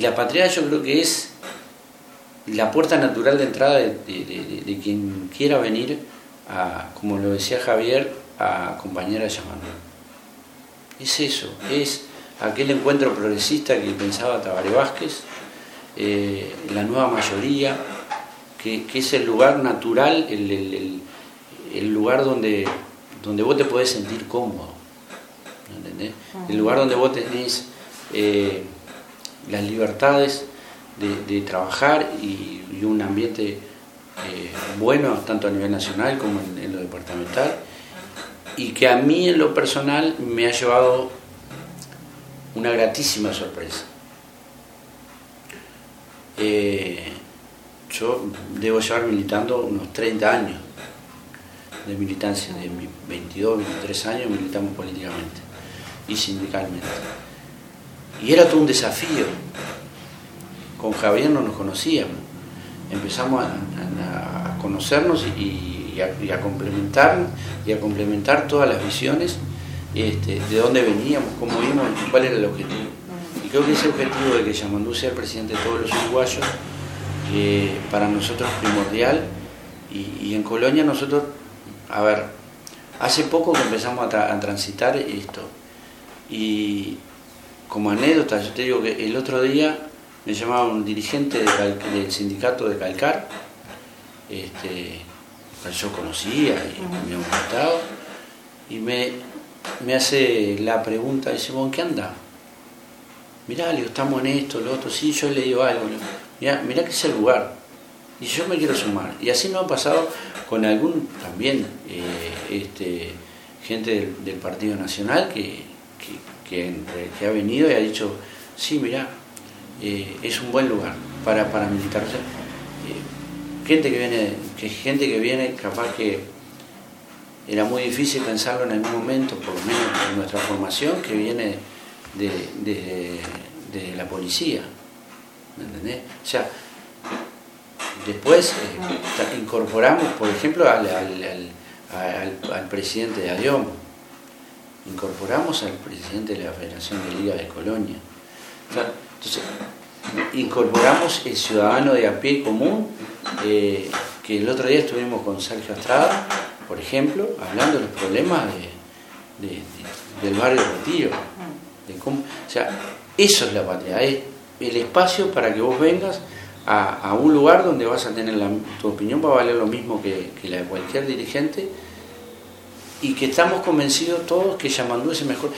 la patria yo creo que es la puerta natural de entrada de, quien quiera venir a, como lo decía Javier, a acompañar a. Es eso, es aquel encuentro progresista que pensaba Tabaré Vázquez, eh, la nueva mayoría, que, es el lugar natural, el, lugar donde, donde vos te podés sentir cómodo. ¿entendés? El lugar donde vos tenés eh, las libertades de, trabajar y, un ambiente eh, bueno, tanto a nivel nacional como en, lo departamental, y que a mí en lo personal me ha llevado una gratísima sorpresa. Eh, yo debo llevar militando unos 30 años de militancia, de 22, 23 años militamos políticamente y sindicalmente. Y era todo un desafío. Con Javier no nos conocíamos. Empezamos a, conocernos y, a, complementar y a complementar todas las visiones este, de dónde veníamos, cómo íbamos y cuál era el objetivo. Y creo que ese objetivo de que Yamandú sea el presidente de todos los uruguayos, eh, para nosotros es primordial. Y, en Colonia nosotros, a ver, hace poco que empezamos a, a transitar esto. Y, como anécdota, yo te digo que el otro día me llamaba un dirigente del sindicato de Calcar, este, yo conocía y me había gustado, y me, me hace la pregunta, dice, ¿en qué anda? Mirá, le estamos en esto, lo otro, sí, yo le digo algo, mirá, mirá que es el lugar, y yo me quiero sumar. Y así nos ha pasado con algún también eh, este, gente del Partido Nacional que, que, ha venido y ha dicho, sí, mira, eh, es un buen lugar para, para militar. Eh, gente que viene, que gente que viene, capaz que era muy difícil pensarlo en algún momento, por lo menos en nuestra formación, que viene de, la policía. ¿Me entendés? O sea, después eh, incorporamos, por ejemplo, al, al, presidente de ADIOM, incorporamos al presidente de la Federación de Liga de Colonia. Entonces, incorporamos el ciudadano de a pie común, eh, que el otro día estuvimos con Sergio Estrada, por ejemplo, hablando de los problemas del barrio Retiro. De cómo, o sea, eso es la patria, es el espacio para que vos vengas a, un lugar donde vas a tener la, tu opinión, va a valer lo mismo que, que la de cualquier dirigente y que estamos convencidos todos que Yamandú es el mejor.